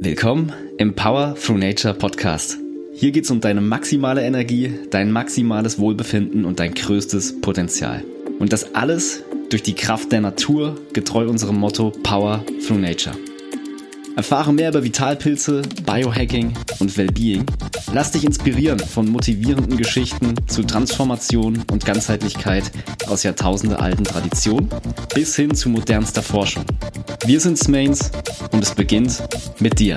Willkommen im Power Through Nature Podcast. Hier geht es um deine maximale Energie, dein maximales Wohlbefinden und dein größtes Potenzial. Und das alles durch die Kraft der Natur, getreu unserem Motto Power Through Nature. Erfahre mehr über Vitalpilze, Biohacking und Wellbeing. Lass dich inspirieren von motivierenden Geschichten zu Transformation und Ganzheitlichkeit aus jahrtausendealten Traditionen bis hin zu modernster Forschung. Wir sind Smains und es beginnt mit dir.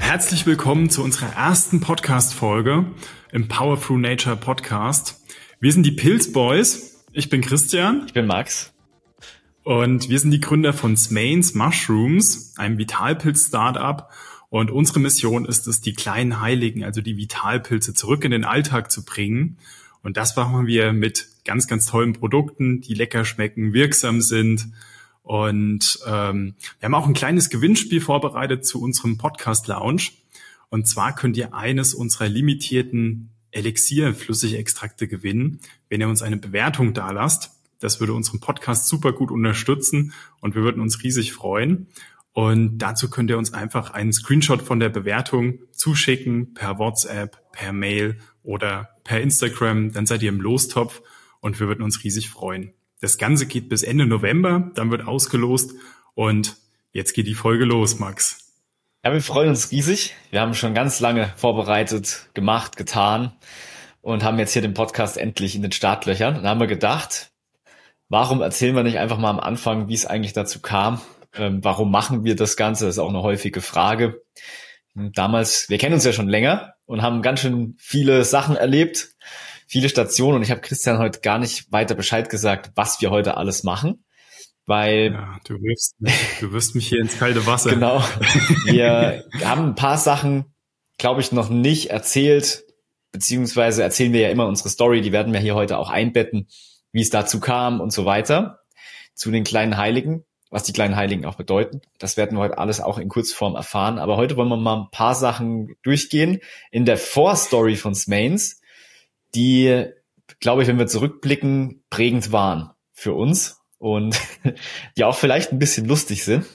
Herzlich willkommen zu unserer ersten Podcast-Folge im Power Through Nature Podcast. Wir sind die Pilz Boys. Ich bin Christian. Ich bin Max. Und wir sind die Gründer von Smains Mushrooms, einem Vitalpilz-Startup. Und unsere Mission ist es, die kleinen Heiligen, also die Vitalpilze, zurück in den Alltag zu bringen. Und das machen wir mit ganz, ganz tollen Produkten, die lecker schmecken, wirksam sind. Und ähm, wir haben auch ein kleines Gewinnspiel vorbereitet zu unserem Podcast Lounge. Und zwar könnt ihr eines unserer limitierten Elixier-Flüssigextrakte gewinnen, wenn ihr uns eine Bewertung dalasst. Das würde unseren Podcast super gut unterstützen und wir würden uns riesig freuen. Und dazu könnt ihr uns einfach einen Screenshot von der Bewertung zuschicken per WhatsApp, per Mail oder per Instagram. Dann seid ihr im Lostopf und wir würden uns riesig freuen. Das Ganze geht bis Ende November, dann wird ausgelost und jetzt geht die Folge los, Max. Ja, wir freuen uns riesig. Wir haben schon ganz lange vorbereitet, gemacht, getan und haben jetzt hier den Podcast endlich in den Startlöchern. Und haben wir gedacht, warum erzählen wir nicht einfach mal am Anfang, wie es eigentlich dazu kam? Ähm, warum machen wir das Ganze? Das ist auch eine häufige Frage. Damals, wir kennen uns ja schon länger und haben ganz schön viele Sachen erlebt, viele Stationen und ich habe Christian heute gar nicht weiter Bescheid gesagt, was wir heute alles machen weil ja, du, wirfst, du wirst mich hier ins kalte Wasser. Genau. Wir haben ein paar Sachen, glaube ich, noch nicht erzählt, beziehungsweise erzählen wir ja immer unsere Story, die werden wir hier heute auch einbetten, wie es dazu kam und so weiter, zu den kleinen Heiligen, was die kleinen Heiligen auch bedeuten. Das werden wir heute alles auch in Kurzform erfahren. Aber heute wollen wir mal ein paar Sachen durchgehen in der Vorstory von Smains, die, glaube ich, wenn wir zurückblicken, prägend waren für uns und die auch vielleicht ein bisschen lustig sind.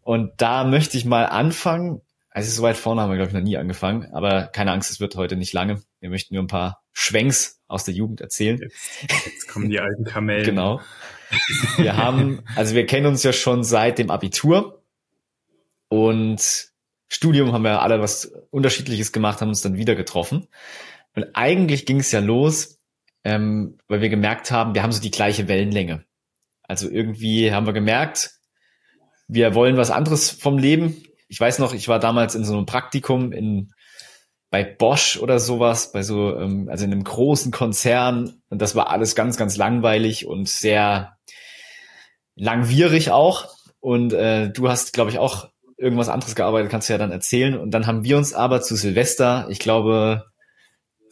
Und da möchte ich mal anfangen. Also so weit vorne haben wir, glaube ich, noch nie angefangen, aber keine Angst, es wird heute nicht lange. Wir möchten nur ein paar Schwenks aus der Jugend erzählen. Jetzt, jetzt kommen die alten Kamellen. genau. Wir haben, also wir kennen uns ja schon seit dem Abitur und Studium haben wir alle was Unterschiedliches gemacht, haben uns dann wieder getroffen. Und eigentlich ging es ja los, ähm, weil wir gemerkt haben, wir haben so die gleiche Wellenlänge. Also irgendwie haben wir gemerkt, wir wollen was anderes vom Leben. Ich weiß noch, ich war damals in so einem Praktikum in bei Bosch oder sowas, bei so, ähm, also in einem großen Konzern. Und das war alles ganz, ganz langweilig und sehr langwierig auch. Und äh, du hast, glaube ich, auch irgendwas anderes gearbeitet, kannst du ja dann erzählen. Und dann haben wir uns aber zu Silvester, ich glaube,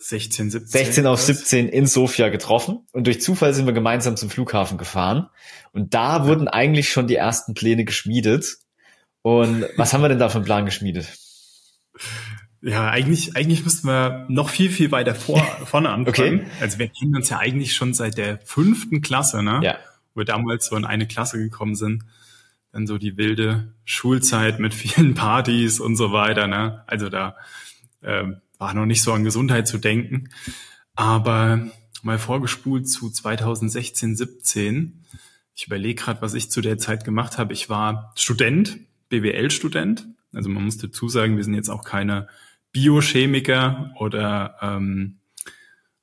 16, 17. 16 auf 17 in Sofia getroffen und durch Zufall sind wir gemeinsam zum Flughafen gefahren und da ja. wurden eigentlich schon die ersten Pläne geschmiedet. Und was haben wir denn da für einen Plan geschmiedet? Ja, eigentlich, eigentlich müssten wir noch viel, viel weiter vor, vorne anfangen. okay. Also wir kennen uns ja eigentlich schon seit der fünften Klasse, ne? Ja. Wo wir damals so in eine Klasse gekommen sind. Dann so die wilde Schulzeit mit vielen Partys und so weiter, ne? Also da, ähm, war noch nicht so an Gesundheit zu denken. Aber mal vorgespult zu 2016, 17. Ich überlege gerade, was ich zu der Zeit gemacht habe. Ich war Student, BWL-Student. Also man muss dazu sagen, wir sind jetzt auch keine Biochemiker oder ähm,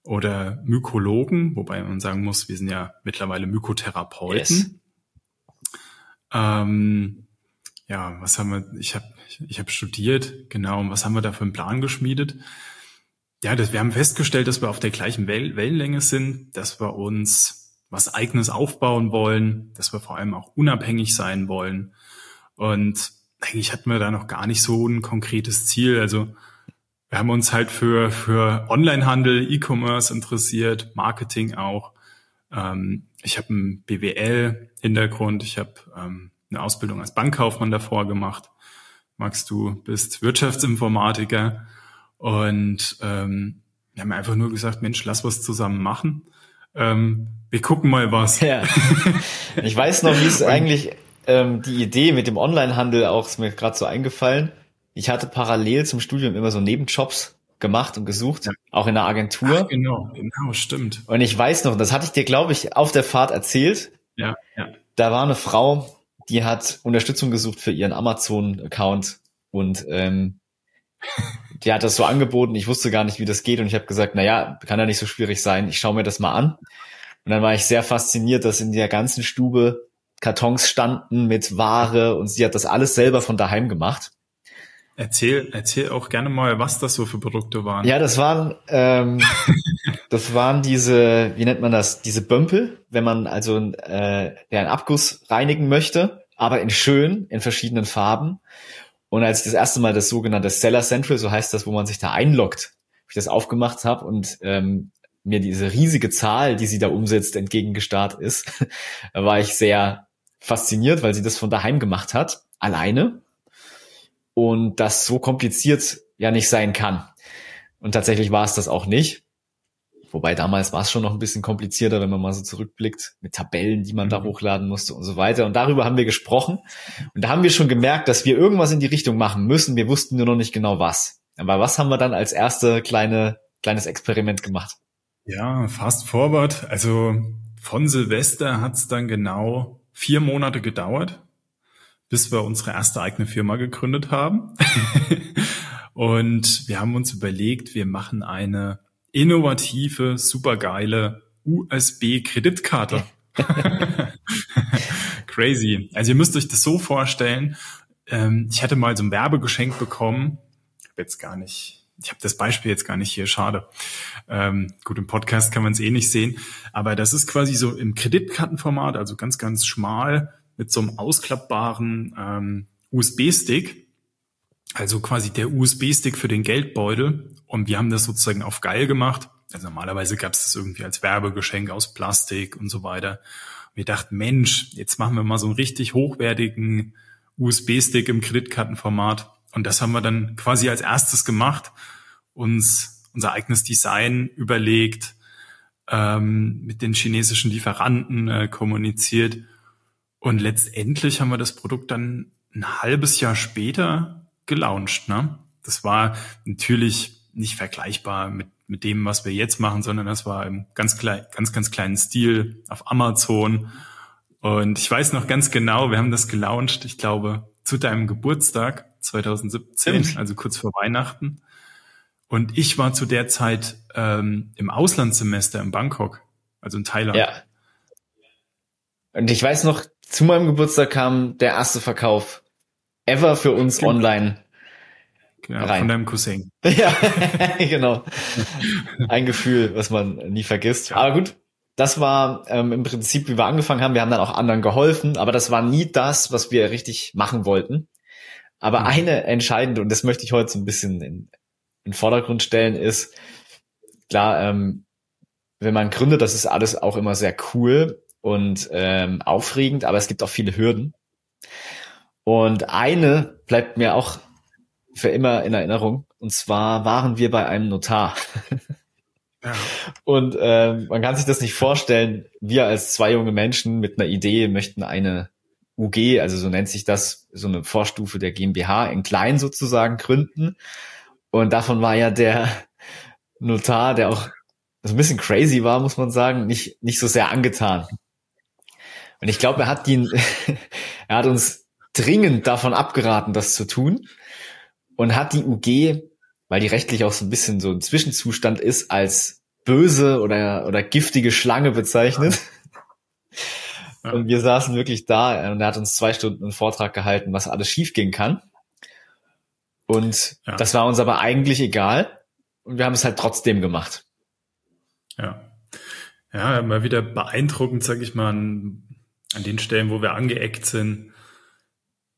oder Mykologen, wobei man sagen muss, wir sind ja mittlerweile Mykotherapeuten. Yes. Ähm, ja, was haben wir? Ich habe ich habe studiert, genau. Und was haben wir da für einen Plan geschmiedet? Ja, das, wir haben festgestellt, dass wir auf der gleichen Well Wellenlänge sind, dass wir uns was Eigenes aufbauen wollen, dass wir vor allem auch unabhängig sein wollen. Und eigentlich hatten wir da noch gar nicht so ein konkretes Ziel. Also wir haben uns halt für, für Onlinehandel, E-Commerce interessiert, Marketing auch. Ähm, ich habe einen BWL-Hintergrund, ich habe ähm, eine Ausbildung als Bankkaufmann davor gemacht. Max, du bist Wirtschaftsinformatiker und ähm, wir haben einfach nur gesagt, Mensch, lass was zusammen machen. ähm, wir gucken mal was. Ja. Ich weiß noch, wie es eigentlich ähm, die Idee mit dem Onlinehandel auch ist mir gerade so eingefallen. Ich hatte parallel zum Studium immer so Nebenjobs gemacht und gesucht, ja. auch in der Agentur. Ach, genau, genau, stimmt. Und ich weiß noch, das hatte ich dir, glaube ich, auf der Fahrt erzählt. Ja, ja. Da war eine Frau, die hat Unterstützung gesucht für ihren Amazon-Account und ähm, die hat das so angeboten. Ich wusste gar nicht, wie das geht und ich habe gesagt, na ja, kann ja nicht so schwierig sein. Ich schaue mir das mal an. Und dann war ich sehr fasziniert, dass in der ganzen Stube Kartons standen mit Ware und sie hat das alles selber von daheim gemacht. Erzähl, erzähl auch gerne mal, was das so für Produkte waren. Ja, das waren, ähm, das waren diese, wie nennt man das, diese Bömpel, wenn man also äh, der einen Abguss reinigen möchte, aber in schön, in verschiedenen Farben. Und als ich das erste Mal das sogenannte Seller Central, so heißt das, wo man sich da einloggt, ich das aufgemacht habe und ähm, mir diese riesige Zahl, die sie da umsetzt, entgegengestarrt ist, war ich sehr fasziniert, weil sie das von daheim gemacht hat, alleine und das so kompliziert ja nicht sein kann. Und tatsächlich war es das auch nicht. Wobei damals war es schon noch ein bisschen komplizierter, wenn man mal so zurückblickt, mit Tabellen, die man da mhm. hochladen musste und so weiter. Und darüber haben wir gesprochen. Und da haben wir schon gemerkt, dass wir irgendwas in die Richtung machen müssen. Wir wussten nur noch nicht genau was. Aber was haben wir dann als erste kleine, kleines Experiment gemacht? Ja, fast forward. Also von Silvester hat es dann genau vier Monate gedauert, bis wir unsere erste eigene Firma gegründet haben. und wir haben uns überlegt, wir machen eine innovative, supergeile USB-Kreditkarte. Crazy. Also ihr müsst euch das so vorstellen. Ähm, ich hatte mal so ein Werbegeschenk bekommen. Ich habe jetzt gar nicht, ich habe das Beispiel jetzt gar nicht hier, schade. Ähm, gut, im Podcast kann man es eh nicht sehen. Aber das ist quasi so im Kreditkartenformat, also ganz, ganz schmal mit so einem ausklappbaren ähm, USB-Stick. Also quasi der USB-Stick für den Geldbeutel. Und wir haben das sozusagen auf geil gemacht. Also normalerweise gab es das irgendwie als Werbegeschenk aus Plastik und so weiter. Und wir dachten, Mensch, jetzt machen wir mal so einen richtig hochwertigen USB-Stick im Kreditkartenformat. Und das haben wir dann quasi als erstes gemacht, uns unser eigenes Design überlegt, ähm, mit den chinesischen Lieferanten äh, kommuniziert und letztendlich haben wir das Produkt dann ein halbes Jahr später gelauncht. Ne? Das war natürlich nicht vergleichbar mit, mit dem, was wir jetzt machen, sondern das war im ganz, klein, ganz, ganz kleinen Stil auf Amazon. Und ich weiß noch ganz genau, wir haben das gelauncht, ich glaube, zu deinem Geburtstag 2017, also kurz vor Weihnachten. Und ich war zu der Zeit ähm, im Auslandssemester in Bangkok, also in Thailand. Ja. Und ich weiß noch, zu meinem Geburtstag kam der erste Verkauf ever für uns genau. online. Genau, rein. von deinem Cousin. ja, genau. Ein Gefühl, was man nie vergisst. Aber gut, das war ähm, im Prinzip, wie wir angefangen haben. Wir haben dann auch anderen geholfen, aber das war nie das, was wir richtig machen wollten. Aber mhm. eine entscheidende, und das möchte ich heute so ein bisschen in, in den Vordergrund stellen, ist, klar, ähm, wenn man gründet, das ist alles auch immer sehr cool und ähm, aufregend, aber es gibt auch viele Hürden. Und eine bleibt mir auch für immer in Erinnerung. Und zwar waren wir bei einem Notar. Ja. Und ähm, man kann sich das nicht vorstellen. Wir als zwei junge Menschen mit einer Idee möchten eine UG, also so nennt sich das, so eine Vorstufe der GmbH in klein sozusagen gründen. Und davon war ja der Notar, der auch so ein bisschen crazy war, muss man sagen, nicht, nicht so sehr angetan. Und ich glaube, er hat die, er hat uns dringend davon abgeraten, das zu tun und hat die UG, weil die rechtlich auch so ein bisschen so ein Zwischenzustand ist, als böse oder, oder giftige Schlange bezeichnet. Ja. Und wir saßen wirklich da und er hat uns zwei Stunden einen Vortrag gehalten, was alles schiefgehen kann. Und ja. das war uns aber eigentlich egal. Und wir haben es halt trotzdem gemacht. Ja. Ja, mal wieder beeindruckend, sag ich mal, an an den Stellen, wo wir angeeckt sind,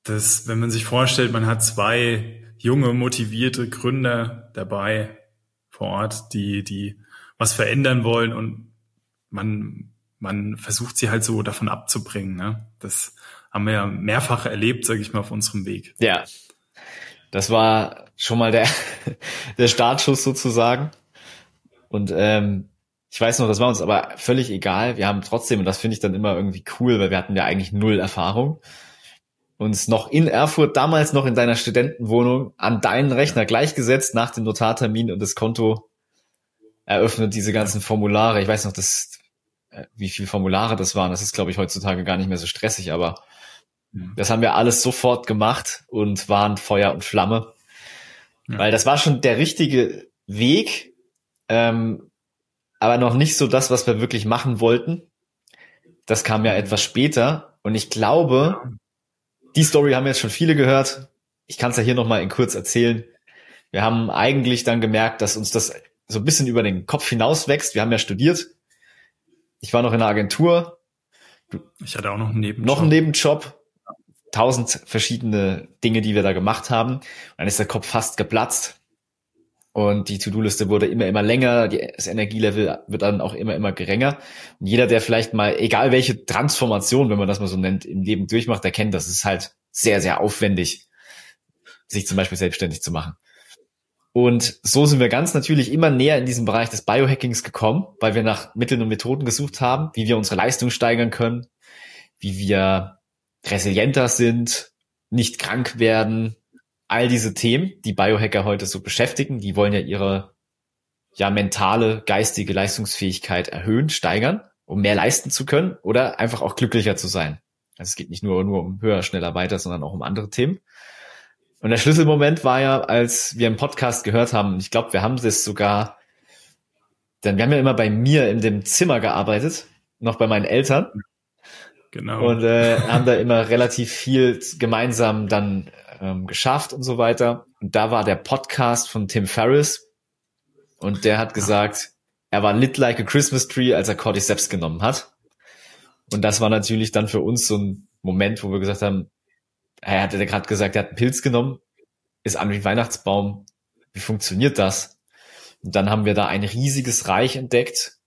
dass, wenn man sich vorstellt, man hat zwei junge, motivierte Gründer dabei vor Ort, die, die was verändern wollen und man, man versucht sie halt so davon abzubringen. Ne? Das haben wir ja mehrfach erlebt, sage ich mal, auf unserem Weg. Ja, das war schon mal der, der Startschuss sozusagen. Und ähm, Ich weiß noch, das war uns aber völlig egal. Wir haben trotzdem, und das finde ich dann immer irgendwie cool, weil wir hatten ja eigentlich null Erfahrung, uns noch in Erfurt, damals noch in deiner Studentenwohnung, an deinen Rechner gleichgesetzt nach dem Notartermin und das Konto eröffnet, diese ganzen Formulare. Ich weiß noch, das, äh, wie viele Formulare das waren. Das ist, glaube ich, heutzutage gar nicht mehr so stressig, aber mhm. das haben wir alles sofort gemacht und waren Feuer und Flamme. Ja. Weil das war schon der richtige Weg, ähm, aber noch nicht so das, was wir wirklich machen wollten. Das kam ja etwas später und ich glaube, die Story haben jetzt schon viele gehört. Ich kann es ja hier nochmal in kurz erzählen. Wir haben eigentlich dann gemerkt, dass uns das so ein bisschen über den Kopf hinaus wächst. Wir haben ja studiert. Ich war noch in der Agentur. Ich hatte auch noch einen Nebenjob. Noch einen Nebenjob. Tausend verschiedene Dinge, die wir da gemacht haben. Und dann ist der Kopf fast geplatzt. Und die To-Do-Liste wurde immer, immer länger, das Energielevel wird dann auch immer, immer geringer. Und jeder, der vielleicht mal, egal welche Transformation, wenn man das mal so nennt, im Leben durchmacht, der kennt, das ist halt sehr, sehr aufwendig, sich zum Beispiel selbstständig zu machen. Und so sind wir ganz natürlich immer näher in diesen Bereich des Biohackings gekommen, weil wir nach Mitteln und Methoden gesucht haben, wie wir unsere Leistung steigern können, wie wir resilienter sind, nicht krank werden, all diese Themen, die Biohacker heute so beschäftigen, die wollen ja ihre ja mentale, geistige Leistungsfähigkeit erhöhen, steigern, um mehr leisten zu können oder einfach auch glücklicher zu sein. Also es geht nicht nur, nur um höher, schneller, weiter, sondern auch um andere Themen. Und der Schlüsselmoment war ja, als wir im Podcast gehört haben, ich glaube, wir haben es sogar, denn wir haben ja immer bei mir in dem Zimmer gearbeitet, noch bei meinen Eltern. Genau. Und äh, haben da immer relativ viel gemeinsam dann ähm, geschafft und so weiter. Und da war der Podcast von Tim Ferriss und der hat gesagt, er war lit like a Christmas tree, als er Cordyceps genommen hat. Und das war natürlich dann für uns so ein Moment, wo wir gesagt haben, er hatte gerade gesagt, er hat einen Pilz genommen, ist an wie Weihnachtsbaum. Wie funktioniert das? Und dann haben wir da ein riesiges Reich entdeckt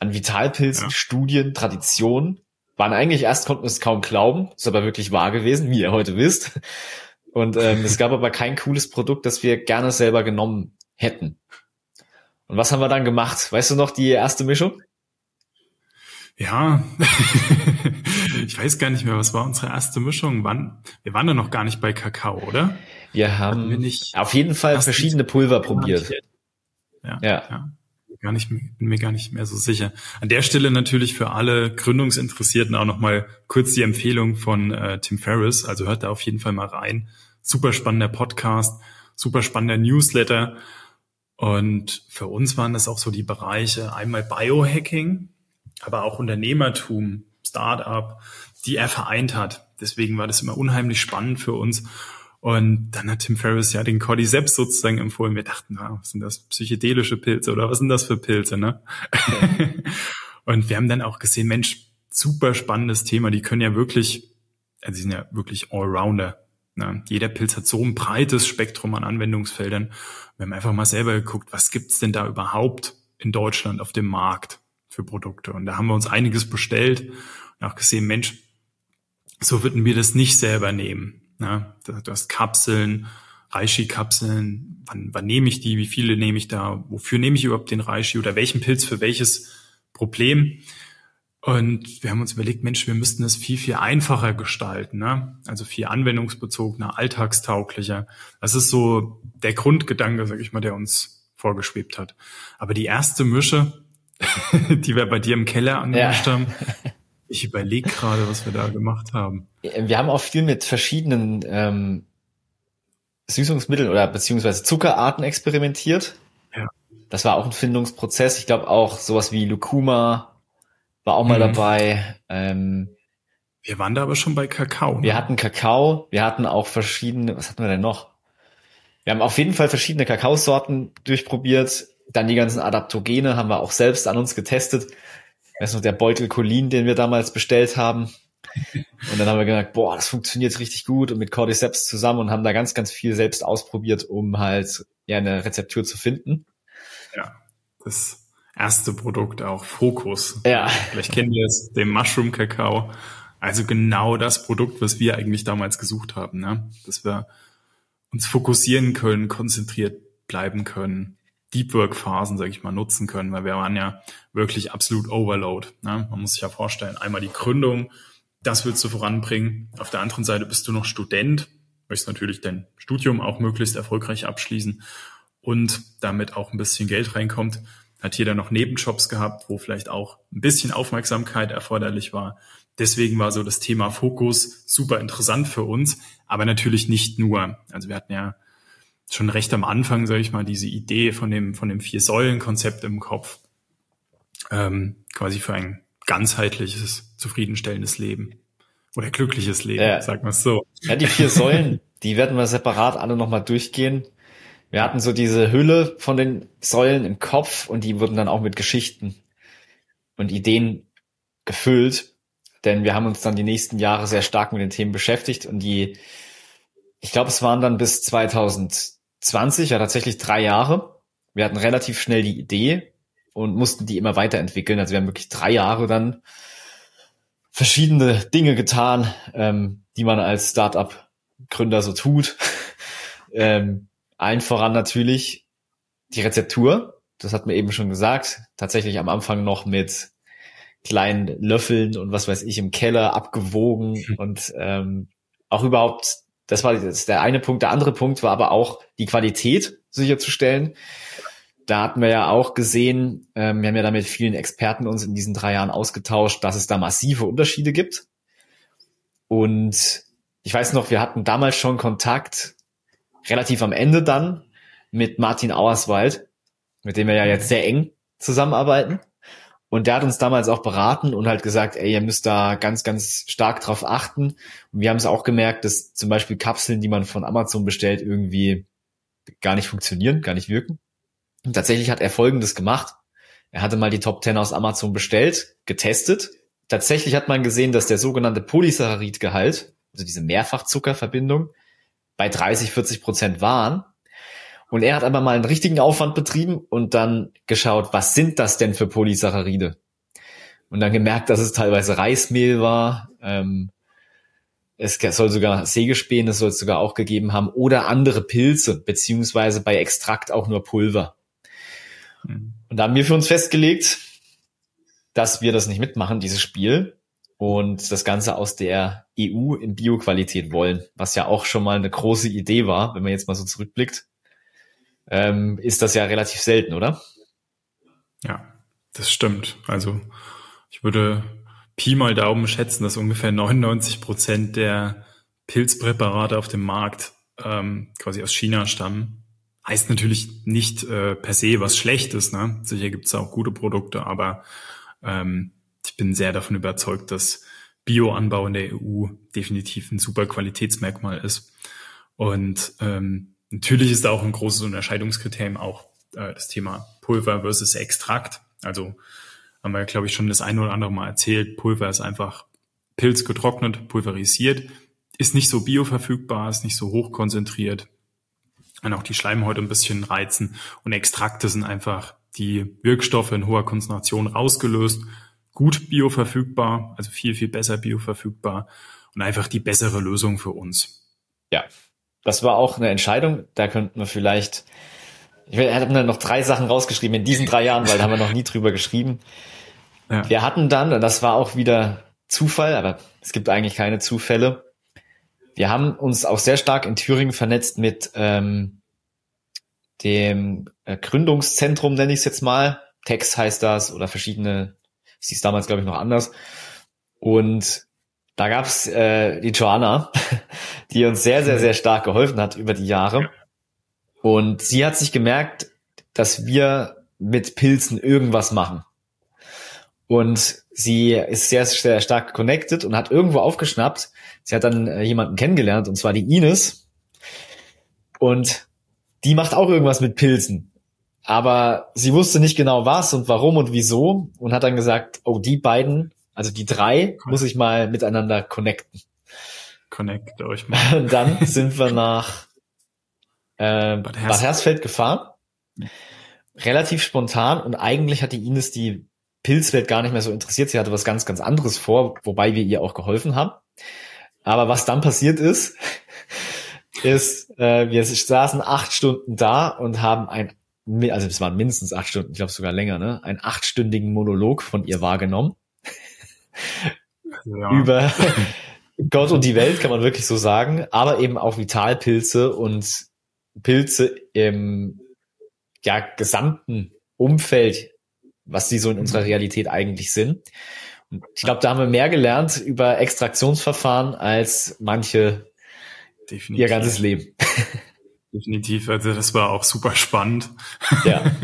an Vitalpilzen, ja. Studien, Traditionen. Waren eigentlich erst konnten wir es kaum glauben, ist aber wirklich wahr gewesen, wie ihr heute wisst. Und ähm, es gab aber kein cooles Produkt, das wir gerne selber genommen hätten. Und was haben wir dann gemacht? Weißt du noch die erste Mischung? Ja, ich weiß gar nicht mehr, was war unsere erste Mischung? Wann? Wir waren da noch gar nicht bei Kakao, oder? Wir haben wir auf jeden Fall verschiedene Pulver probiert. Ja, ja. ja. Gar nicht, bin mir gar nicht mehr so sicher. An der Stelle natürlich für alle Gründungsinteressierten auch nochmal kurz die Empfehlung von äh, Tim Ferriss. Also hört da auf jeden Fall mal rein. Super spannender Podcast, super spannender Newsletter. Und für uns waren das auch so die Bereiche einmal Biohacking, aber auch Unternehmertum, Startup, die er vereint hat. Deswegen war das immer unheimlich spannend für uns. Und dann hat Tim Ferriss ja den Cordyceps sozusagen empfohlen. Wir dachten, na, was sind das psychedelische Pilze oder was sind das für Pilze, ne? Okay. und wir haben dann auch gesehen, Mensch, super spannendes Thema. Die können ja wirklich, also sie sind ja wirklich Allrounder. Ne? Jeder Pilz hat so ein breites Spektrum an Anwendungsfeldern. Wir haben einfach mal selber geguckt, was gibt's denn da überhaupt in Deutschland auf dem Markt? für Produkte. Und da haben wir uns einiges bestellt und auch gesehen, Mensch, so würden wir das nicht selber nehmen. Ja, du hast Kapseln, Reishi-Kapseln, wann, wann nehme ich die, wie viele nehme ich da, wofür nehme ich überhaupt den Reishi oder welchen Pilz für welches Problem. Und wir haben uns überlegt, Mensch, wir müssten es viel, viel einfacher gestalten, ne? also viel anwendungsbezogener, alltagstauglicher. Das ist so der Grundgedanke, sag ich mal, der uns vorgeschwebt hat. Aber die erste Mische, die wir bei dir im Keller angemischt ja. haben. Ich überlege gerade, was wir da gemacht haben. Wir haben auch viel mit verschiedenen ähm, Süßungsmitteln oder beziehungsweise Zuckerarten experimentiert. Ja. Das war auch ein Findungsprozess. Ich glaube auch sowas wie Lucuma war auch mal mhm. dabei. Ähm, wir waren da aber schon bei Kakao. Ne? Wir hatten Kakao, wir hatten auch verschiedene, was hatten wir denn noch? Wir haben auf jeden Fall verschiedene Kakaosorten durchprobiert. Dann die ganzen Adaptogene haben wir auch selbst an uns getestet. Das ist noch der Beutel Colin, den wir damals bestellt haben. Und dann haben wir gedacht, boah, das funktioniert richtig gut und mit Cordyceps zusammen und haben da ganz, ganz viel selbst ausprobiert, um halt ja eine Rezeptur zu finden. Ja, das erste Produkt auch Fokus. Ja. Vielleicht kennen wir es, den Mushroom Kakao. Also genau das Produkt, was wir eigentlich damals gesucht haben, ne? dass wir uns fokussieren können, konzentriert bleiben können Deep Work Phasen, sage ich mal, nutzen können, weil wir waren ja wirklich absolut Overload. Ne? Man muss sich ja vorstellen, einmal die Gründung, das willst du voranbringen. Auf der anderen Seite bist du noch Student, möchtest natürlich dein Studium auch möglichst erfolgreich abschließen und damit auch ein bisschen Geld reinkommt. Hat jeder noch Nebenjobs gehabt, wo vielleicht auch ein bisschen Aufmerksamkeit erforderlich war. Deswegen war so das Thema Fokus super interessant für uns, aber natürlich nicht nur. Also wir hatten ja schon recht am Anfang, sage ich mal, diese Idee von dem, von dem Vier-Säulen-Konzept im Kopf, ähm, quasi für ein ganzheitliches, zufriedenstellendes Leben oder glückliches Leben, ja. sagen wir es so. Ja, die vier Säulen, die werden wir separat alle nochmal durchgehen. Wir hatten so diese Hülle von den Säulen im Kopf und die wurden dann auch mit Geschichten und Ideen gefüllt, denn wir haben uns dann die nächsten Jahre sehr stark mit den Themen beschäftigt und die, ich glaube, es waren dann bis 2000 20, ja tatsächlich drei Jahre. Wir hatten relativ schnell die Idee und mussten die immer weiterentwickeln. Also wir haben wirklich drei Jahre dann verschiedene Dinge getan, ähm, die man als Startup-Gründer so tut. ähm, allen voran natürlich die Rezeptur. Das hat mir eben schon gesagt. Tatsächlich am Anfang noch mit kleinen Löffeln und was weiß ich im Keller abgewogen hm. und ähm, auch überhaupt das war das der eine Punkt. Der andere Punkt war aber auch die Qualität sicherzustellen. Da hatten wir ja auch gesehen, ähm, wir haben ja da mit vielen Experten uns in diesen drei Jahren ausgetauscht, dass es da massive Unterschiede gibt. Und ich weiß noch, wir hatten damals schon Kontakt, relativ am Ende dann, mit Martin Auerswald, mit dem wir ja jetzt sehr eng zusammenarbeiten. Und der hat uns damals auch beraten und halt gesagt, ey, ihr müsst da ganz, ganz stark drauf achten. Und wir haben es auch gemerkt, dass zum Beispiel Kapseln, die man von Amazon bestellt, irgendwie gar nicht funktionieren, gar nicht wirken. Und tatsächlich hat er Folgendes gemacht. Er hatte mal die Top 10 aus Amazon bestellt, getestet. Tatsächlich hat man gesehen, dass der sogenannte Polysaccharidgehalt, also diese Mehrfachzuckerverbindung, bei 30, 40 Prozent waren. Und er hat aber mal einen richtigen Aufwand betrieben und dann geschaut, was sind das denn für Polysaccharide? Und dann gemerkt, dass es teilweise Reismehl war. Ähm, es soll sogar Sägespäne, es soll es sogar auch gegeben haben, oder andere Pilze, beziehungsweise bei Extrakt auch nur Pulver. Mhm. Und da haben wir für uns festgelegt, dass wir das nicht mitmachen, dieses Spiel, und das Ganze aus der EU in Bioqualität wollen, was ja auch schon mal eine große Idee war, wenn man jetzt mal so zurückblickt ähm, ist das ja relativ selten, oder? Ja, das stimmt. Also ich würde Pi mal Daumen schätzen, dass ungefähr 99 Prozent der Pilzpräparate auf dem Markt ähm, quasi aus China stammen. Heißt natürlich nicht äh, per se was Schlechtes. Ne? Sicher gibt es auch gute Produkte, aber ähm, ich bin sehr davon überzeugt, dass Bioanbau in der EU definitiv ein super Qualitätsmerkmal ist. Und ähm, Natürlich ist da auch ein großes Unterscheidungskriterium auch äh, das Thema Pulver versus Extrakt. Also haben wir, glaube ich, schon das eine oder andere Mal erzählt. Pulver ist einfach Pilz getrocknet, pulverisiert, ist nicht so bioverfügbar, ist nicht so hoch konzentriert, kann auch die Schleimhäute ein bisschen reizen. Und Extrakte sind einfach die Wirkstoffe in hoher Konzentration rausgelöst, gut bioverfügbar, also viel, viel besser bioverfügbar und einfach die bessere Lösung für uns. Ja, das war auch eine Entscheidung. Da könnten wir vielleicht, ich habe mir noch drei Sachen rausgeschrieben in diesen drei Jahren, weil da haben wir noch nie drüber geschrieben. Ja. Wir hatten dann, und das war auch wieder Zufall, aber es gibt eigentlich keine Zufälle. Wir haben uns auch sehr stark in Thüringen vernetzt mit ähm, dem äh, Gründungszentrum, nenne ich es jetzt mal. Tex heißt das oder verschiedene, es hieß damals, glaube ich, noch anders. Und da gab's äh, die Joanna, die uns sehr, sehr, sehr stark geholfen hat über die Jahre. Und sie hat sich gemerkt, dass wir mit Pilzen irgendwas machen. Und sie ist sehr, sehr stark connected und hat irgendwo aufgeschnappt. Sie hat dann äh, jemanden kennengelernt, und zwar die Ines. Und die macht auch irgendwas mit Pilzen. Aber sie wusste nicht genau was und warum und wieso und hat dann gesagt, oh, die beiden also die drei muss ich mal miteinander connecten. Connect euch mal. Und dann sind wir nach äh, Bad, Hersfeld. Bad Hersfeld gefahren. Relativ spontan und eigentlich hat die Ines die Pilzwelt gar nicht mehr so interessiert. Sie hatte was ganz, ganz anderes vor, wobei wir ihr auch geholfen haben. Aber was dann passiert ist, ist, äh, wir saßen acht Stunden da und haben ein also es waren mindestens acht Stunden, ich glaube sogar länger, ne? Einen achtstündigen Monolog von ihr wahrgenommen. Ja. Über Gott und die Welt, kann man wirklich so sagen, aber eben auch Vitalpilze und Pilze im ja, gesamten Umfeld, was sie so in unserer Realität eigentlich sind. Und ich glaube, da haben wir mehr gelernt über Extraktionsverfahren als manche Definitiv. ihr ganzes Leben. Definitiv, also das war auch super spannend. Ja.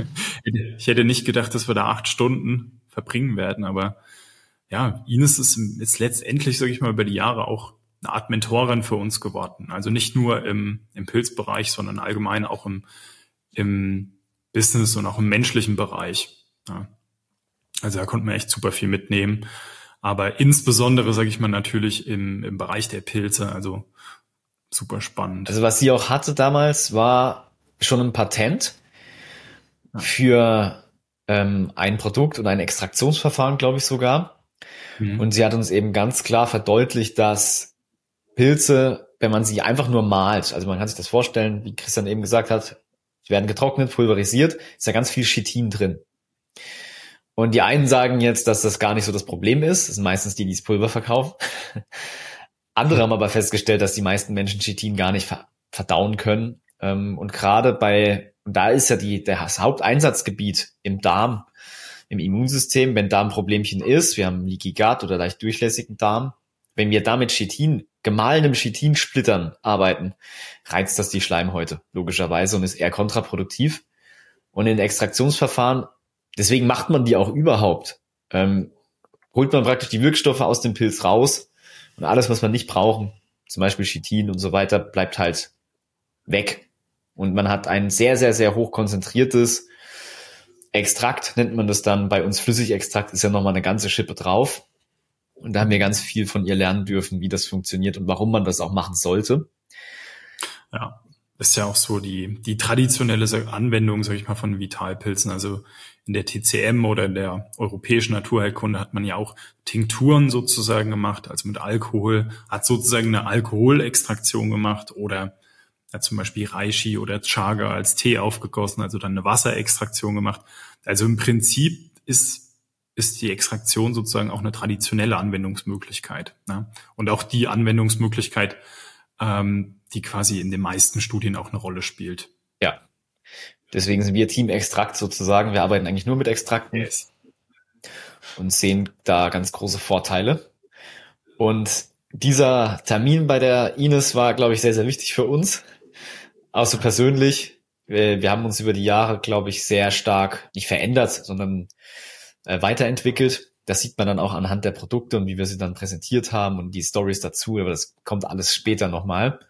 Ich hätte nicht gedacht, dass wir da acht Stunden verbringen werden, aber ja, Ines ist jetzt letztendlich, sage ich mal, über die Jahre auch eine Art Mentorin für uns geworden. Also nicht nur im, im Pilzbereich, sondern allgemein auch im, im Business und auch im menschlichen Bereich. Ja. Also da konnten wir echt super viel mitnehmen. Aber insbesondere, sage ich mal, natürlich im, im Bereich der Pilze. Also super spannend. Also was sie auch hatte damals, war schon ein Patent für ähm, ein Produkt und ein Extraktionsverfahren, glaube ich sogar. Mhm. Und sie hat uns eben ganz klar verdeutlicht, dass Pilze, wenn man sie einfach nur malt, also man kann sich das vorstellen, wie Christian eben gesagt hat, die werden getrocknet, pulverisiert, ist ja ganz viel Chitin drin. Und die einen sagen jetzt, dass das gar nicht so das Problem ist. Das sind meistens die, die das Pulver verkaufen. Andere haben aber festgestellt, dass die meisten Menschen Chitin gar nicht verdauen können. Ähm, und gerade bei, da ist ja die, das Haupteinsatzgebiet im Darm, im Immunsystem, wenn da ein Problemchen ist, wir haben Leaky Gut oder leicht durchlässigen Darm, wenn wir da mit Chitin, gemahlenem Chitinsplittern arbeiten, reizt das die Schleimhäute, logischerweise, und ist eher kontraproduktiv. Und in Extraktionsverfahren, deswegen macht man die auch überhaupt, ähm, holt man praktisch die Wirkstoffe aus dem Pilz raus und alles, was man nicht brauchen, zum Beispiel Chitin und so weiter, bleibt halt weg. Und man hat ein sehr, sehr, sehr hoch konzentriertes Extrakt, nennt man das dann. Bei uns Flüssigextrakt ist ja nochmal eine ganze Schippe drauf. Und da haben wir ganz viel von ihr lernen dürfen, wie das funktioniert und warum man das auch machen sollte. Ja, ist ja auch so die, die traditionelle Anwendung, sag ich mal, von Vitalpilzen. Also in der TCM oder in der europäischen Naturheilkunde hat man ja auch Tinkturen sozusagen gemacht, also mit Alkohol, hat sozusagen eine Alkoholextraktion gemacht oder hat zum Beispiel Reishi oder Chaga als Tee aufgegossen, also dann eine Wasserextraktion gemacht. Also im Prinzip ist, ist die Extraktion sozusagen auch eine traditionelle Anwendungsmöglichkeit. Ne? Und auch die Anwendungsmöglichkeit, ähm, die quasi in den meisten Studien auch eine Rolle spielt. Ja, Deswegen sind wir Team Extrakt sozusagen. Wir arbeiten eigentlich nur mit Extrakten yes. und sehen da ganz große Vorteile. Und dieser Termin bei der Ines war, glaube ich, sehr, sehr wichtig für uns. Auch so persönlich. Wir haben uns über die Jahre, glaube ich, sehr stark nicht verändert, sondern äh, weiterentwickelt. Das sieht man dann auch anhand der Produkte und wie wir sie dann präsentiert haben und die Stories dazu. Aber das kommt alles später nochmal.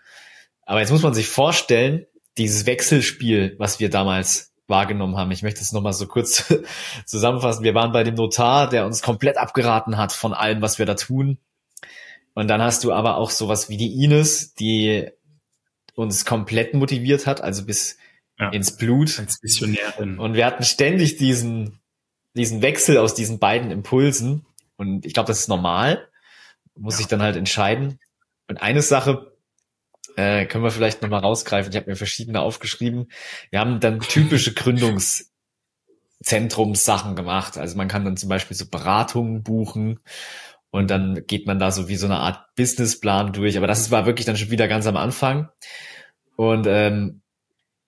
Aber jetzt muss man sich vorstellen, dieses Wechselspiel, was wir damals wahrgenommen haben. Ich möchte es nochmal so kurz zusammenfassen. Wir waren bei dem Notar, der uns komplett abgeraten hat von allem, was wir da tun. Und dann hast du aber auch sowas wie die Ines, die uns komplett motiviert hat, also bis ja, ins Blut. Als Missionärin. Und wir hatten ständig diesen, diesen Wechsel aus diesen beiden Impulsen. Und ich glaube, das ist normal. Muss ja. ich dann halt entscheiden. Und eine Sache, äh, können wir vielleicht nochmal rausgreifen. Ich habe mir verschiedene aufgeschrieben. Wir haben dann typische Gründungszentrumssachen gemacht. Also man kann dann zum Beispiel so Beratungen buchen und dann geht man da so wie so eine Art Businessplan durch. Aber das war wirklich dann schon wieder ganz am Anfang. Und ähm,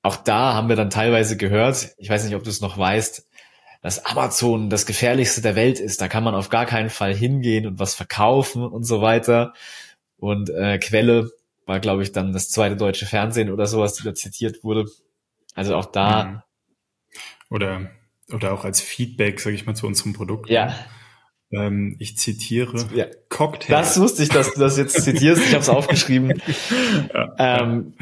auch da haben wir dann teilweise gehört, ich weiß nicht, ob du es noch weißt, dass Amazon das gefährlichste der Welt ist. Da kann man auf gar keinen Fall hingehen und was verkaufen und so weiter. Und äh, Quelle war, glaube ich, dann das zweite deutsche Fernsehen oder sowas, die da zitiert wurde. Also auch da. Mhm. Oder, oder auch als Feedback, sage ich mal, zu unserem Produkt. Ja. Ähm, ich zitiere ja. Cocktail. Das wusste ich, dass du das jetzt zitierst. Ich habe es aufgeschrieben. Ja, ähm,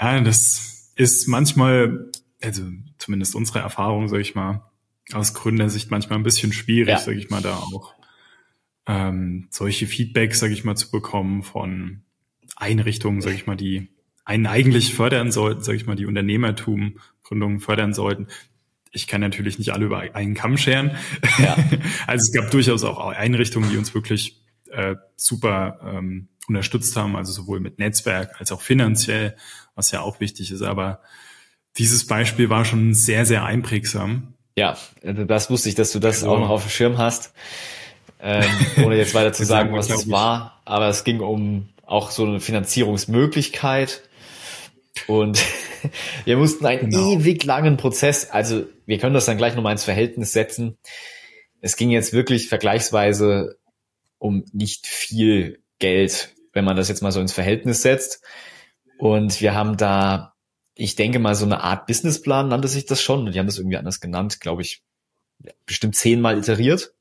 ja, das ist manchmal, also zumindest unsere Erfahrung, sage ich mal, aus Gründersicht manchmal ein bisschen schwierig, ja. sage ich mal, da auch ähm, solche Feedbacks, sage ich mal, zu bekommen von Einrichtungen, sage ich mal, die einen eigentlich fördern sollten, sage ich mal, die Unternehmertum, Gründungen fördern sollten. Ich kann natürlich nicht alle über einen Kamm scheren. Ja. Also es gab durchaus auch Einrichtungen, die uns wirklich äh, super ähm, unterstützt haben, also sowohl mit Netzwerk als auch finanziell, was ja auch wichtig ist. Aber dieses Beispiel war schon sehr, sehr einprägsam. Ja, also das wusste ich, dass du das also, auch noch auf dem Schirm hast. Ähm, ohne jetzt weiter zu sagen, was es war. Aber es ging um auch so eine Finanzierungsmöglichkeit. Und wir mussten einen genau. ewig langen Prozess, also wir können das dann gleich nochmal ins Verhältnis setzen. Es ging jetzt wirklich vergleichsweise um nicht viel Geld, wenn man das jetzt mal so ins Verhältnis setzt. Und wir haben da, ich denke mal, so eine Art Businessplan nannte sich das schon. Und die haben das irgendwie anders genannt, glaube ich, bestimmt zehnmal iteriert.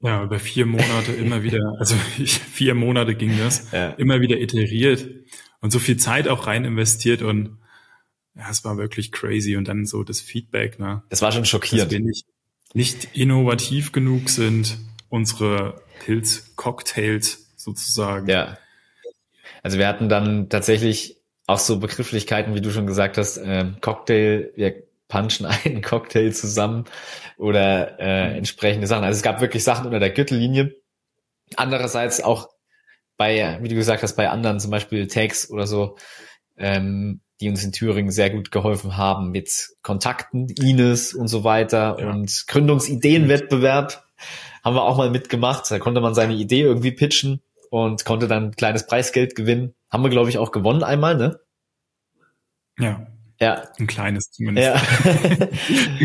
Ja, über vier Monate immer wieder, also vier Monate ging das, ja. immer wieder iteriert und so viel Zeit auch rein investiert und ja, es war wirklich crazy und dann so das Feedback, ne? Das war schon schockierend. Dass wir nicht, nicht innovativ genug sind, unsere Pilz-Cocktails sozusagen. Ja. Also wir hatten dann tatsächlich auch so Begrifflichkeiten, wie du schon gesagt hast, äh, Cocktail, wir punchen einen Cocktail zusammen oder äh, entsprechende Sachen. Also es gab wirklich Sachen unter der Gürtellinie. Andererseits auch bei, wie du gesagt hast, bei anderen, zum Beispiel Tags oder so, ähm, die uns in Thüringen sehr gut geholfen haben mit Kontakten, Ines und so weiter ja. und Gründungsideenwettbewerb haben wir auch mal mitgemacht. Da konnte man seine Idee irgendwie pitchen und konnte dann kleines Preisgeld gewinnen. Haben wir, glaube ich, auch gewonnen einmal, ne? Ja. Ja. Ein kleines zumindest. Ja.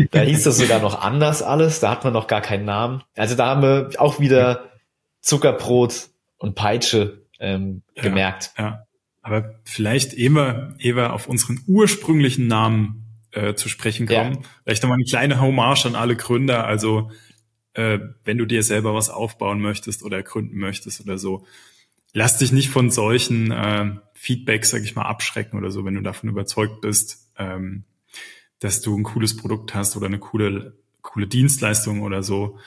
da hieß das sogar noch anders alles. Da hat man noch gar keinen Namen. Also da haben wir auch wieder Zuckerbrot und Peitsche ähm, ja, gemerkt. Ja. Aber vielleicht immer, eher auf unseren ursprünglichen Namen äh, zu sprechen kommen. Ja. Vielleicht nochmal eine kleine Hommage an alle Gründer. Also äh, wenn du dir selber was aufbauen möchtest oder gründen möchtest oder so, lass dich nicht von solchen äh, Feedbacks, sag ich mal, abschrecken oder so, wenn du davon überzeugt bist, ähm, dass du ein cooles Produkt hast oder eine coole, coole Dienstleistung oder so.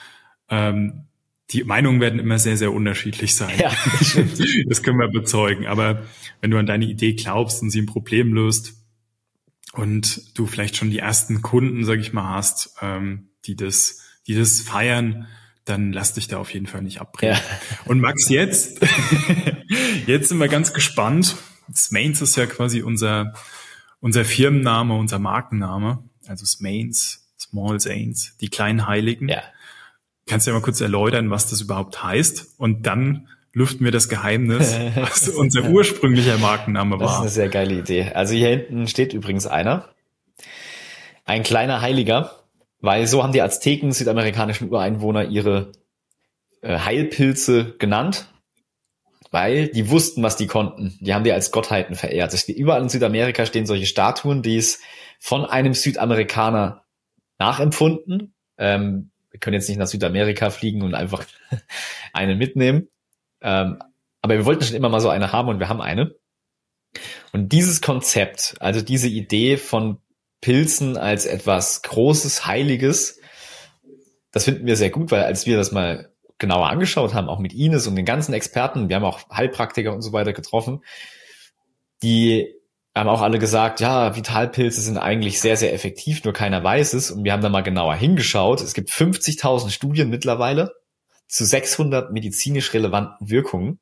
Ähm, die Meinungen werden immer sehr, sehr unterschiedlich sein. Ja, das können wir bezeugen. Aber wenn du an deine Idee glaubst und sie ein Problem löst und du vielleicht schon die ersten Kunden, sag ich mal, hast, ähm, die das, die das feiern, dann lass dich da auf jeden Fall nicht abbringen. Ja. Und Max, jetzt, jetzt sind wir ganz gespannt. Smains ist ja quasi unser, unser Firmenname, unser Markenname. Also Smains, Small Saints, die kleinen Heiligen. Ja. Kannst du ja mal kurz erläutern, was das überhaupt heißt? Und dann lüften wir das Geheimnis, was unser ursprünglicher Markenname war. Das ist eine sehr geile Idee. Also hier hinten steht übrigens einer. Ein kleiner Heiliger. Weil so haben die Azteken, südamerikanischen Ureinwohner, ihre äh, Heilpilze genannt, weil die wussten, was die konnten. Die haben die als Gottheiten verehrt. Es überall in Südamerika stehen solche Statuen, die es von einem Südamerikaner nachempfunden. Ähm, wir können jetzt nicht nach Südamerika fliegen und einfach eine mitnehmen. Ähm, aber wir wollten schon immer mal so eine haben und wir haben eine. Und dieses Konzept, also diese Idee von Pilzen als etwas Großes, Heiliges. Das finden wir sehr gut, weil als wir das mal genauer angeschaut haben, auch mit Ines und den ganzen Experten, wir haben auch Heilpraktiker und so weiter getroffen, die haben auch alle gesagt, ja, Vitalpilze sind eigentlich sehr, sehr effektiv, nur keiner weiß es. Und wir haben da mal genauer hingeschaut. Es gibt 50.000 Studien mittlerweile zu 600 medizinisch relevanten Wirkungen.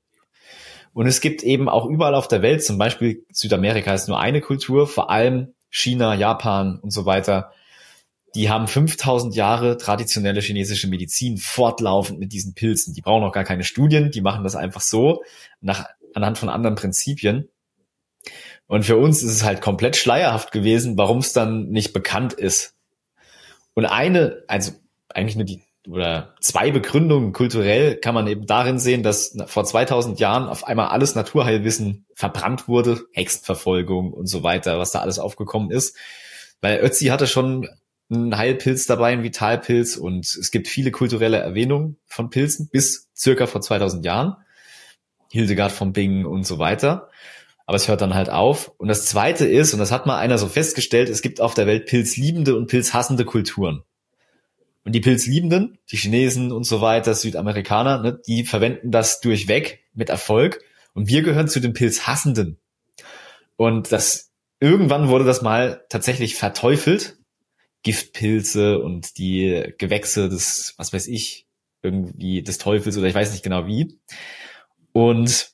Und es gibt eben auch überall auf der Welt, zum Beispiel Südamerika ist nur eine Kultur, vor allem China, Japan und so weiter, die haben 5000 Jahre traditionelle chinesische Medizin fortlaufend mit diesen Pilzen. Die brauchen auch gar keine Studien, die machen das einfach so nach, anhand von anderen Prinzipien. Und für uns ist es halt komplett schleierhaft gewesen, warum es dann nicht bekannt ist. Und eine, also eigentlich nur die oder zwei Begründungen kulturell kann man eben darin sehen, dass vor 2000 Jahren auf einmal alles Naturheilwissen verbrannt wurde, Hexenverfolgung und so weiter, was da alles aufgekommen ist. Weil Ötzi hatte schon einen Heilpilz dabei, einen Vitalpilz und es gibt viele kulturelle Erwähnungen von Pilzen bis circa vor 2000 Jahren. Hildegard von Bingen und so weiter. Aber es hört dann halt auf. Und das zweite ist, und das hat mal einer so festgestellt, es gibt auf der Welt pilzliebende und pilzhassende Kulturen. Und die Pilzliebenden, die Chinesen und so weiter, Südamerikaner, ne, die verwenden das durchweg mit Erfolg. Und wir gehören zu den Pilzhassenden. Und das, irgendwann wurde das mal tatsächlich verteufelt. Giftpilze und die Gewächse des, was weiß ich, irgendwie des Teufels oder ich weiß nicht genau wie. Und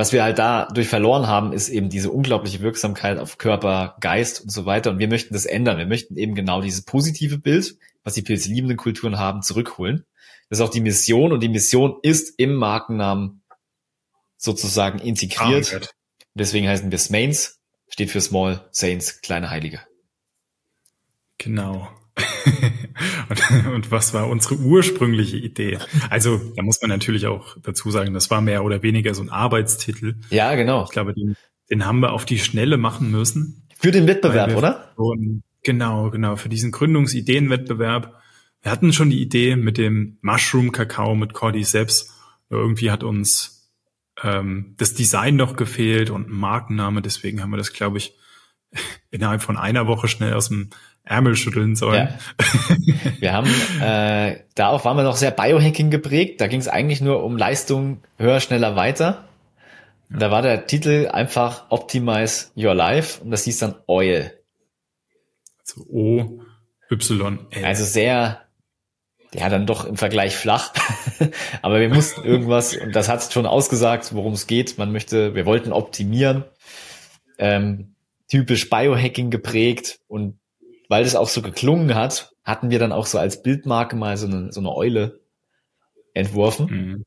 was wir halt dadurch verloren haben, ist eben diese unglaubliche Wirksamkeit auf Körper, Geist und so weiter. Und wir möchten das ändern. Wir möchten eben genau dieses positive Bild, was die pilzliebenden Kulturen haben, zurückholen. Das ist auch die Mission und die Mission ist im Markennamen sozusagen integriert. Ah, Deswegen heißen wir Smains, steht für Small Saints, kleine Heilige. Genau. und, und, was war unsere ursprüngliche Idee? Also, da muss man natürlich auch dazu sagen, das war mehr oder weniger so ein Arbeitstitel. Ja, genau. Ich glaube, den, den haben wir auf die Schnelle machen müssen. Für den Wettbewerb, oder? Und genau, genau, für diesen Gründungsideenwettbewerb. Wir hatten schon die Idee mit dem Mushroom-Kakao mit Cordy selbst. Irgendwie hat uns ähm, das Design noch gefehlt und ein Markenname. Deswegen haben wir das, glaube ich, innerhalb von einer Woche schnell aus dem Ärmel schütteln sollen. Ja. Wir haben, äh, darauf waren wir noch sehr Biohacking geprägt. Da ging es eigentlich nur um Leistung höher, schneller, weiter. Ja. Da war der Titel einfach Optimize Your Life und das hieß dann Oil. Also O, Y, L. Also sehr, ja, dann doch im Vergleich flach. Aber wir mussten irgendwas, und das hat schon ausgesagt, worum es geht. Man möchte, wir wollten optimieren. Ähm, typisch Biohacking geprägt und weil das auch so geklungen hat, hatten wir dann auch so als Bildmarke mal so eine, so eine Eule entworfen, mhm.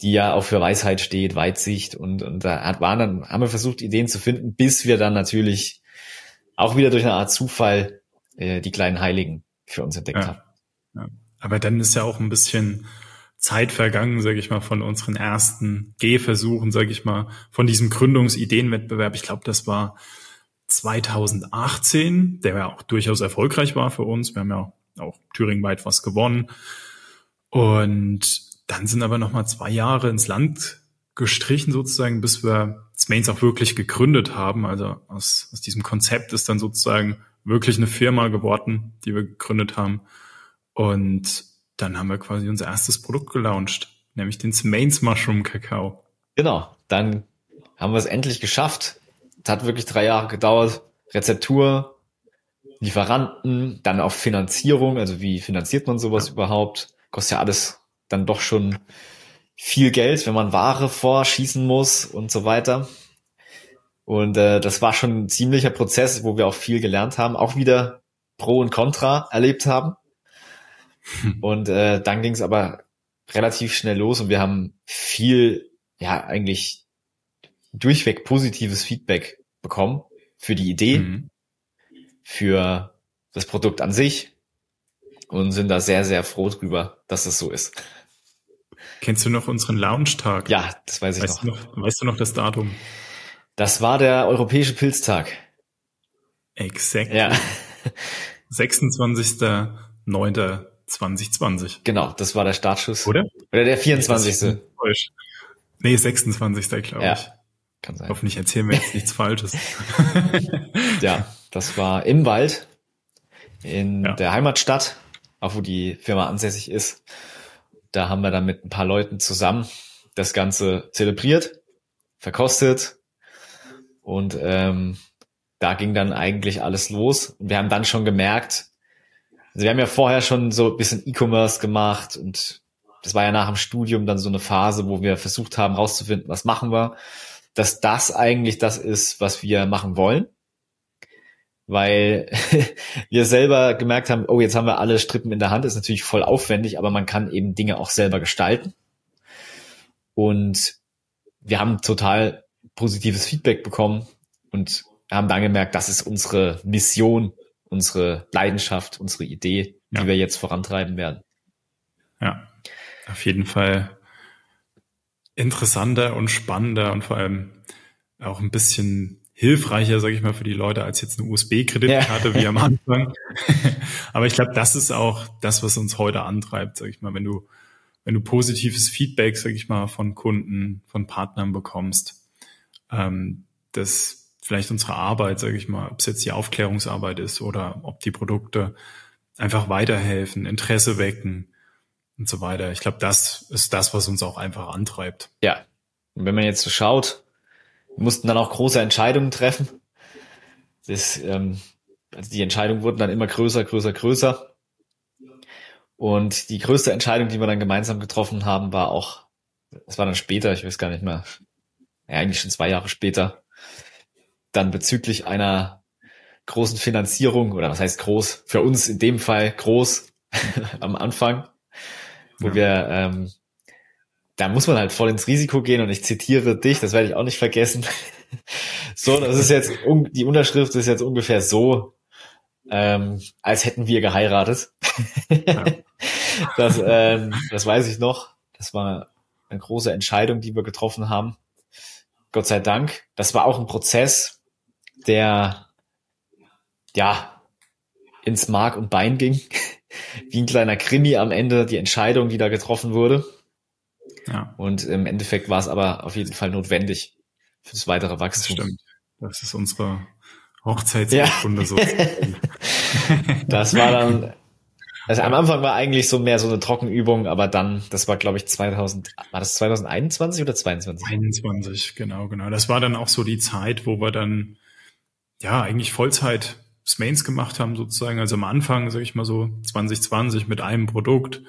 die ja auch für Weisheit steht, Weitsicht und, und da hat, waren dann, haben wir versucht, Ideen zu finden, bis wir dann natürlich auch wieder durch eine Art Zufall äh, die kleinen Heiligen für uns entdeckt ja. haben. Ja. Aber dann ist ja auch ein bisschen Zeit vergangen, sage ich mal, von unseren ersten Gehversuchen, sage ich mal, von diesem Gründungsideenwettbewerb. Ich glaube, das war 2018, der ja auch durchaus erfolgreich war für uns. Wir haben ja auch thüringweit was gewonnen. Und dann sind aber nochmal zwei Jahre ins Land gestrichen sozusagen, bis wir Smains auch wirklich gegründet haben. Also aus, aus diesem Konzept ist dann sozusagen wirklich eine Firma geworden, die wir gegründet haben. Und dann haben wir quasi unser erstes Produkt gelauncht, nämlich den Smains Mushroom Kakao. Genau, dann haben wir es endlich geschafft, hat wirklich drei Jahre gedauert. Rezeptur, Lieferanten, dann auch Finanzierung, also wie finanziert man sowas überhaupt? Kostet ja alles dann doch schon viel Geld, wenn man Ware vorschießen muss und so weiter. Und äh, das war schon ein ziemlicher Prozess, wo wir auch viel gelernt haben, auch wieder Pro und Contra erlebt haben. Und äh, dann ging es aber relativ schnell los und wir haben viel, ja, eigentlich durchweg positives Feedback bekommen für die Idee, mhm. für das Produkt an sich und sind da sehr, sehr froh drüber, dass es so ist. Kennst du noch unseren Launchtag? Ja, das weiß ich weißt noch. noch. Weißt du noch das Datum? Das war der Europäische Pilztag. Exakt. Ja. 26.09.2020. Genau, das war der Startschuss. Oder? Oder der 24. Nee, 26. glaube ja. ich. Kann sein. Hoffentlich erzählen wir jetzt nichts Falsches. ja, das war im Wald, in ja. der Heimatstadt, auch wo die Firma ansässig ist. Da haben wir dann mit ein paar Leuten zusammen das Ganze zelebriert, verkostet und ähm, da ging dann eigentlich alles los. Und wir haben dann schon gemerkt, also wir haben ja vorher schon so ein bisschen E-Commerce gemacht und das war ja nach dem Studium dann so eine Phase, wo wir versucht haben rauszufinden, was machen wir dass das eigentlich das ist, was wir machen wollen. Weil wir selber gemerkt haben, oh, jetzt haben wir alle Strippen in der Hand, ist natürlich voll aufwendig, aber man kann eben Dinge auch selber gestalten. Und wir haben total positives Feedback bekommen und haben dann gemerkt, das ist unsere Mission, unsere Leidenschaft, unsere Idee, ja. die wir jetzt vorantreiben werden. Ja, auf jeden Fall interessanter und spannender und vor allem auch ein bisschen hilfreicher, sage ich mal, für die Leute als jetzt eine USB-Kreditkarte ja. wie am Anfang. Aber ich glaube, das ist auch das, was uns heute antreibt, sage ich mal, wenn du wenn du positives Feedback, sage ich mal, von Kunden, von Partnern bekommst, ähm, dass vielleicht unsere Arbeit, sage ich mal, ob es jetzt die Aufklärungsarbeit ist oder ob die Produkte einfach weiterhelfen, Interesse wecken, und so weiter. Ich glaube, das ist das, was uns auch einfach antreibt. Ja. Und wenn man jetzt so schaut, mussten dann auch große Entscheidungen treffen. Das, ähm, also die Entscheidungen wurden dann immer größer, größer, größer. Und die größte Entscheidung, die wir dann gemeinsam getroffen haben, war auch, das war dann später, ich weiß gar nicht mehr, ja, eigentlich schon zwei Jahre später, dann bezüglich einer großen Finanzierung, oder was heißt groß, für uns in dem Fall groß am Anfang, wo ja. wir, ähm, da muss man halt voll ins Risiko gehen und ich zitiere dich, das werde ich auch nicht vergessen. so, das ist jetzt, die Unterschrift ist jetzt ungefähr so, ähm, als hätten wir geheiratet. ja. das, ähm, das weiß ich noch. Das war eine große Entscheidung, die wir getroffen haben. Gott sei Dank. Das war auch ein Prozess, der ja ins Mark und Bein ging. Wie ein kleiner Krimi am Ende, die Entscheidung, die da getroffen wurde. Ja. Und im Endeffekt war es aber auf jeden Fall notwendig fürs weitere Wachstum. Das stimmt. Das ist unsere Hochzeitsurkunde ja. so. das war dann, also am Anfang war eigentlich so mehr so eine Trockenübung, aber dann, das war glaube ich 2000, war das 2021 oder 22? 21, genau, genau. Das war dann auch so die Zeit, wo wir dann, ja, eigentlich Vollzeit Smains gemacht haben sozusagen. Also am Anfang, sage ich mal so 2020 mit einem Produkt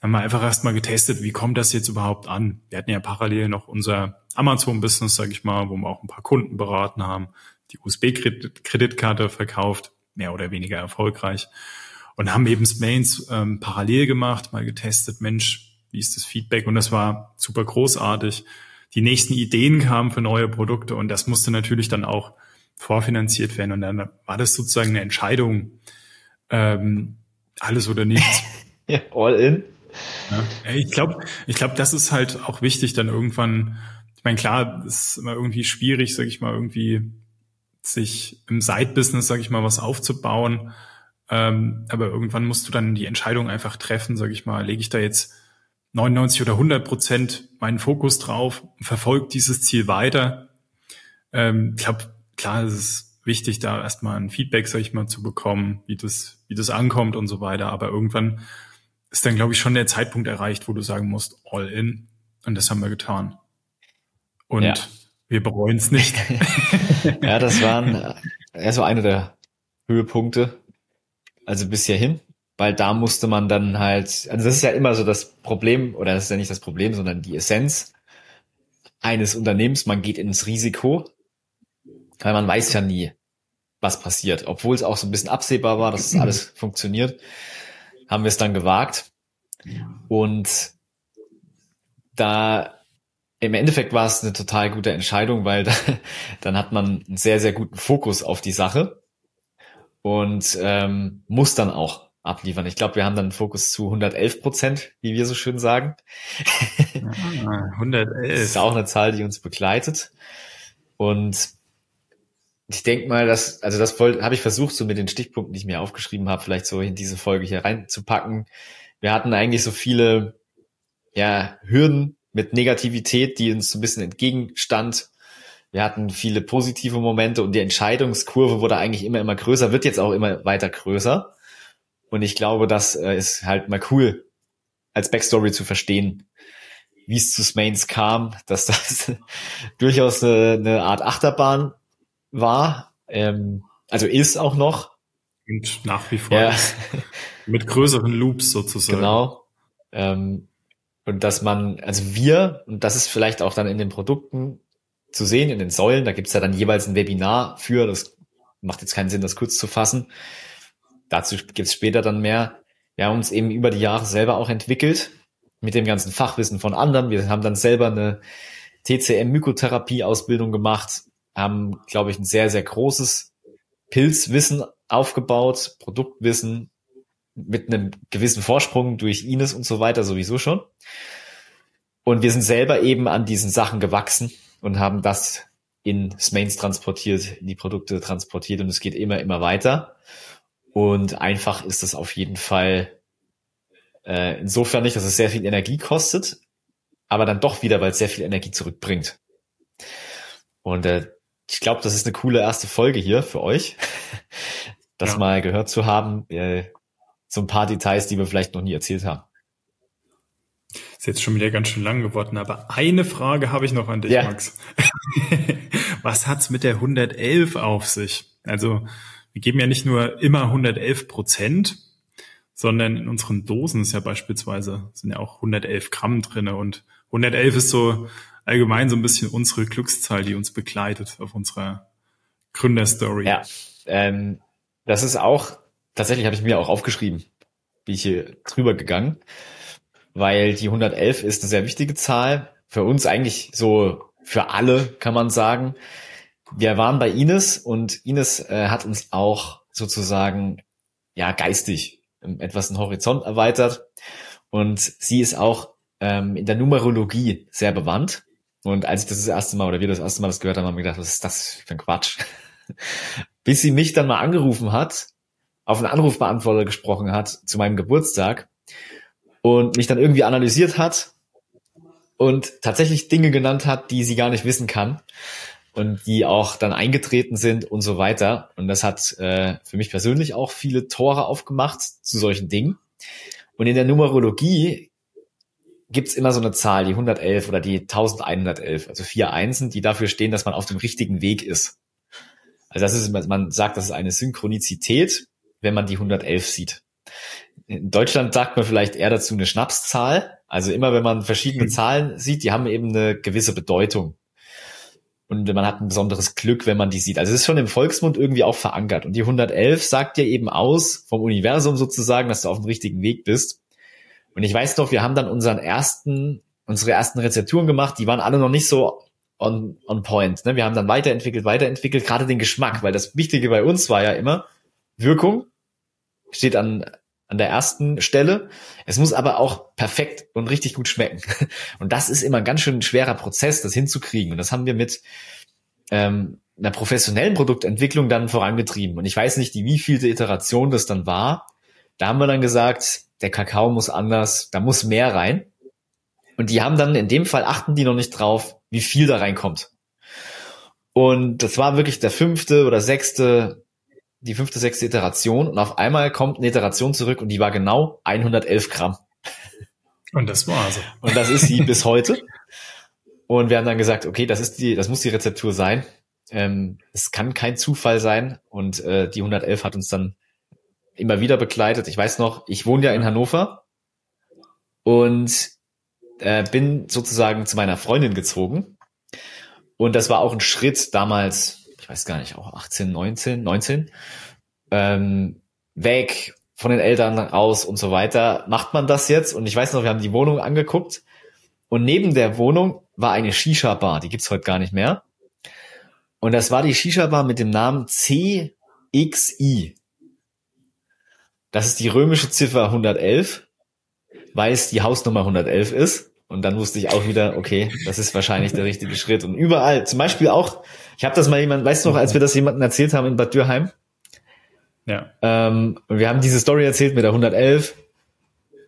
haben wir einfach erstmal getestet, wie kommt das jetzt überhaupt an? Wir hatten ja parallel noch unser Amazon-Business, sage ich mal, wo wir auch ein paar Kunden beraten haben, die USB-Kreditkarte verkauft, mehr oder weniger erfolgreich. Und haben eben Mains ähm, parallel gemacht, mal getestet, Mensch, wie ist das Feedback? Und das war super großartig. Die nächsten Ideen kamen für neue Produkte und das musste natürlich dann auch vorfinanziert werden. Und dann war das sozusagen eine Entscheidung, ähm, alles oder nichts. All in. Ja, ich glaube, ich glaube, das ist halt auch wichtig, dann irgendwann, ich meine, klar, es ist immer irgendwie schwierig, sag ich mal, irgendwie sich im Side-Business, sag ich mal, was aufzubauen. Ähm, aber irgendwann musst du dann die Entscheidung einfach treffen, sag ich mal, lege ich da jetzt 99 oder 100 Prozent meinen Fokus drauf und verfolge dieses Ziel weiter. Ähm, ich glaube, klar, es ist wichtig, da erstmal ein Feedback, sag ich mal, zu bekommen, wie das, wie das ankommt und so weiter. Aber irgendwann ist dann, glaube ich, schon der Zeitpunkt erreicht, wo du sagen musst, all in. Und das haben wir getan. Und ja. wir bereuen es nicht. ja, das waren ja so eine der Höhepunkte, also bis hierhin, weil da musste man dann halt, also das ist ja immer so das Problem, oder das ist ja nicht das Problem, sondern die Essenz eines Unternehmens, man geht ins Risiko, weil man weiß ja nie, was passiert. Obwohl es auch so ein bisschen absehbar war, dass es alles funktioniert, haben wir es dann gewagt. Und da im Endeffekt war es eine total gute Entscheidung, weil da, dann hat man einen sehr, sehr guten Fokus auf die Sache und ähm, muss dann auch abliefern. Ich glaube, wir haben dann einen Fokus zu 111 Prozent, wie wir so schön sagen. Ah, 111. Das ist auch eine Zahl, die uns begleitet. Und ich denke mal, dass, also das habe ich versucht, so mit den Stichpunkten, die ich mir aufgeschrieben habe, vielleicht so in diese Folge hier reinzupacken. Wir hatten eigentlich so viele ja, Hürden mit Negativität, die uns so ein bisschen entgegenstand. Wir hatten viele positive Momente und die Entscheidungskurve wurde eigentlich immer, immer größer, wird jetzt auch immer weiter größer. Und ich glaube, das äh, ist halt mal cool, als Backstory zu verstehen, wie es zu Smains kam, dass das durchaus eine, eine Art Achterbahn war, ähm, also ist auch noch. Und nach wie vor ja. mit größeren Loops sozusagen. Genau. Ähm, und dass man, also wir, und das ist vielleicht auch dann in den Produkten zu sehen, in den Säulen, da gibt's ja dann jeweils ein Webinar für, das macht jetzt keinen Sinn, das kurz zu fassen. Dazu gibt's später dann mehr. Wir haben uns eben über die Jahre selber auch entwickelt, mit dem ganzen Fachwissen von anderen. Wir haben dann selber eine TCM-Mykotherapie-Ausbildung gemacht, haben, glaube ich, ein sehr, sehr großes Pilzwissen aufgebaut, Produktwissen mit einem gewissen Vorsprung durch Ines und so weiter sowieso schon. Und wir sind selber eben an diesen Sachen gewachsen und haben das in Smains transportiert, in die Produkte transportiert und es geht immer, immer weiter. Und einfach ist es auf jeden Fall äh, insofern nicht, dass es sehr viel Energie kostet, aber dann doch wieder, weil es sehr viel Energie zurückbringt. Und äh, ich glaube, das ist eine coole erste Folge hier für euch, das ja. mal gehört zu haben. Äh, so ein paar Details, die wir vielleicht noch nie erzählt haben. Ist jetzt schon wieder ganz schön lang geworden, aber eine Frage habe ich noch an dich, ja. Max. Was hat's mit der 111 auf sich? Also, wir geben ja nicht nur immer 111 Prozent, sondern in unseren Dosen ist ja beispielsweise, sind ja auch 111 Gramm drinne und 111 ist so allgemein so ein bisschen unsere Glückszahl, die uns begleitet auf unserer Gründerstory. Ja, ähm, das ist auch, tatsächlich habe ich mir auch aufgeschrieben, wie ich hier drüber gegangen, weil die 111 ist eine sehr wichtige Zahl. Für uns eigentlich so, für alle kann man sagen. Wir waren bei Ines und Ines äh, hat uns auch sozusagen, ja, geistig etwas den Horizont erweitert. Und sie ist auch ähm, in der Numerologie sehr bewandt. Und als ich das das erste Mal oder wir das erste Mal das gehört haben, haben wir gedacht, was ist das für ein Quatsch? Bis sie mich dann mal angerufen hat, auf einen Anrufbeantworter gesprochen hat zu meinem Geburtstag und mich dann irgendwie analysiert hat und tatsächlich Dinge genannt hat, die sie gar nicht wissen kann und die auch dann eingetreten sind und so weiter. Und das hat äh, für mich persönlich auch viele Tore aufgemacht zu solchen Dingen. Und in der Numerologie gibt's immer so eine Zahl, die 111 oder die 1111, also vier Einsen, die dafür stehen, dass man auf dem richtigen Weg ist. Also das ist, man sagt, das ist eine Synchronizität, wenn man die 111 sieht. In Deutschland sagt man vielleicht eher dazu eine Schnapszahl. Also immer, wenn man verschiedene mhm. Zahlen sieht, die haben eben eine gewisse Bedeutung. Und man hat ein besonderes Glück, wenn man die sieht. Also es ist schon im Volksmund irgendwie auch verankert. Und die 111 sagt dir eben aus, vom Universum sozusagen, dass du auf dem richtigen Weg bist. Und ich weiß noch, wir haben dann unseren ersten, unsere ersten Rezepturen gemacht, die waren alle noch nicht so on, on point. Ne? Wir haben dann weiterentwickelt, weiterentwickelt, gerade den Geschmack, weil das Wichtige bei uns war ja immer, Wirkung steht an, an der ersten Stelle. Es muss aber auch perfekt und richtig gut schmecken. Und das ist immer ein ganz schön schwerer Prozess, das hinzukriegen. Und das haben wir mit ähm, einer professionellen Produktentwicklung dann vorangetrieben. Und ich weiß nicht, die wievielte Iteration das dann war. Da haben wir dann gesagt, der Kakao muss anders, da muss mehr rein. Und die haben dann in dem Fall achten die noch nicht drauf, wie viel da reinkommt. Und das war wirklich der fünfte oder sechste die fünfte, sechste Iteration und auf einmal kommt eine Iteration zurück und die war genau 111 Gramm. Und das war so. Und das ist sie bis heute. Und wir haben dann gesagt, okay, das ist die, das muss die Rezeptur sein. Ähm, es kann kein Zufall sein. Und äh, die 111 hat uns dann immer wieder begleitet. Ich weiß noch, ich wohne ja in Hannover und äh, bin sozusagen zu meiner Freundin gezogen. Und das war auch ein Schritt damals, weiß gar nicht, auch 18, 19, 19, ähm, weg von den Eltern raus und so weiter. Macht man das jetzt? Und ich weiß noch, wir haben die Wohnung angeguckt und neben der Wohnung war eine Shisha-Bar, die gibt's heute gar nicht mehr. Und das war die Shisha-Bar mit dem Namen CXI. Das ist die römische Ziffer 111, weil es die Hausnummer 111 ist. Und dann wusste ich auch wieder, okay, das ist wahrscheinlich der richtige Schritt. Und überall, zum Beispiel auch, ich habe das mal jemand, weißt du noch, als wir das jemandem erzählt haben in Bad Dürheim? Ja. Ähm, wir haben diese Story erzählt mit der 111.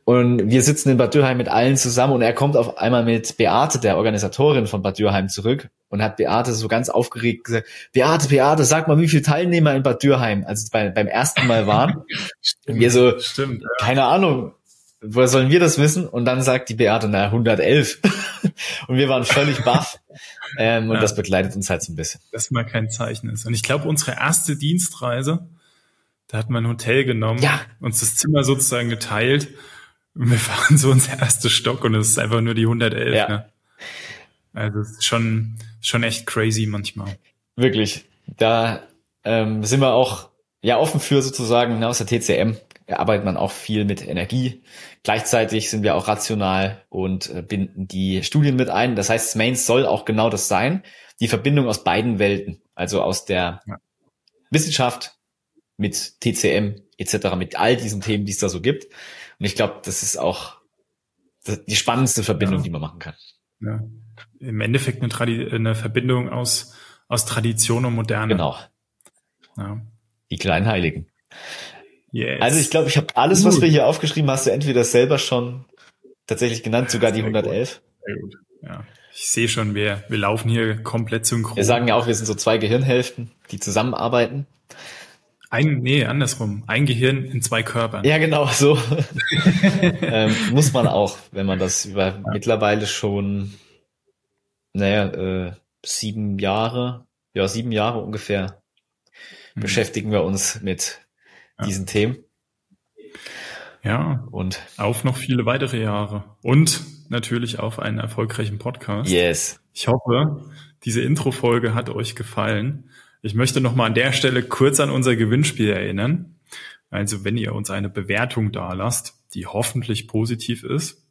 Und wir sitzen in Bad Dürheim mit allen zusammen und er kommt auf einmal mit Beate, der Organisatorin von Bad Dürheim, zurück und hat Beate so ganz aufgeregt gesagt, Beate, Beate, sag mal, wie viele Teilnehmer in Bad Dürheim, als es bei, beim ersten Mal waren. Stimmt, wir so, stimmt, ja. keine Ahnung, woher sollen wir das wissen? Und dann sagt die Beate, na, 111. und wir waren völlig baff. Ähm, und ja. das begleitet uns halt so ein bisschen. Das mal kein Zeichen ist. Und ich glaube, unsere erste Dienstreise, da hat man ein Hotel genommen, ja. uns das Zimmer sozusagen geteilt. Wir fahren so unser erster Stock und es ist einfach nur die 111. Ja. Ne? Also es ist schon, schon echt crazy manchmal. Wirklich. Da ähm, sind wir auch ja offen für sozusagen ne, aus der TCM arbeitet man auch viel mit Energie. Gleichzeitig sind wir auch rational und äh, binden die Studien mit ein. Das heißt, Mains soll auch genau das sein. Die Verbindung aus beiden Welten, also aus der ja. Wissenschaft mit TCM etc., mit all diesen Themen, die es da so gibt. Und ich glaube, das ist auch die spannendste Verbindung, ja. die man machen kann. Ja. Im Endeffekt eine, Tradi eine Verbindung aus, aus Tradition und Moderne. Genau. Ja. Die kleinen Heiligen. Yes. Also ich glaube, ich habe alles, was wir hier aufgeschrieben, hast du entweder selber schon tatsächlich genannt, sogar die 111. Sehr gut. Ja. Ich sehe schon, wir, wir laufen hier komplett synchron. Wir sagen ja auch, wir sind so zwei Gehirnhälften, die zusammenarbeiten. Ein, nee, andersrum. Ein Gehirn in zwei Körpern. Ja, genau, so. ähm, muss man auch, wenn man das über ja. mittlerweile schon, naja, äh, sieben Jahre, ja, sieben Jahre ungefähr hm. beschäftigen wir uns mit diesen Themen. Ja. Und auf noch viele weitere Jahre. Und natürlich auf einen erfolgreichen Podcast. Yes. Ich hoffe, diese Intro-Folge hat euch gefallen. Ich möchte nochmal an der Stelle kurz an unser Gewinnspiel erinnern. Also wenn ihr uns eine Bewertung dalasst, die hoffentlich positiv ist,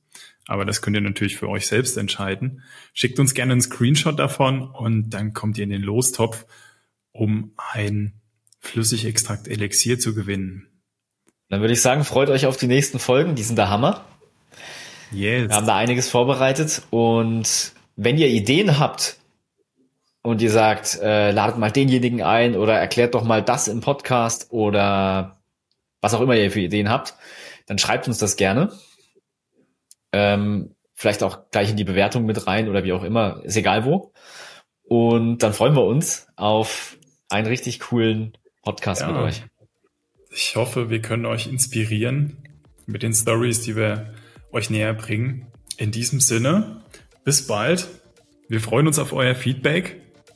aber das könnt ihr natürlich für euch selbst entscheiden, schickt uns gerne einen Screenshot davon und dann kommt ihr in den Lostopf, um ein Flüssigextrakt Elixier zu gewinnen. Dann würde ich sagen, freut euch auf die nächsten Folgen, die sind der Hammer. Yes. Wir haben da einiges vorbereitet und wenn ihr Ideen habt und ihr sagt, äh, ladet mal denjenigen ein oder erklärt doch mal das im Podcast oder was auch immer ihr für Ideen habt, dann schreibt uns das gerne. Ähm, vielleicht auch gleich in die Bewertung mit rein oder wie auch immer, ist egal wo. Und dann freuen wir uns auf einen richtig coolen Podcast ja. mit euch. Ich hoffe, wir können euch inspirieren mit den Stories, die wir euch näher bringen. In diesem Sinne, bis bald. Wir freuen uns auf euer Feedback.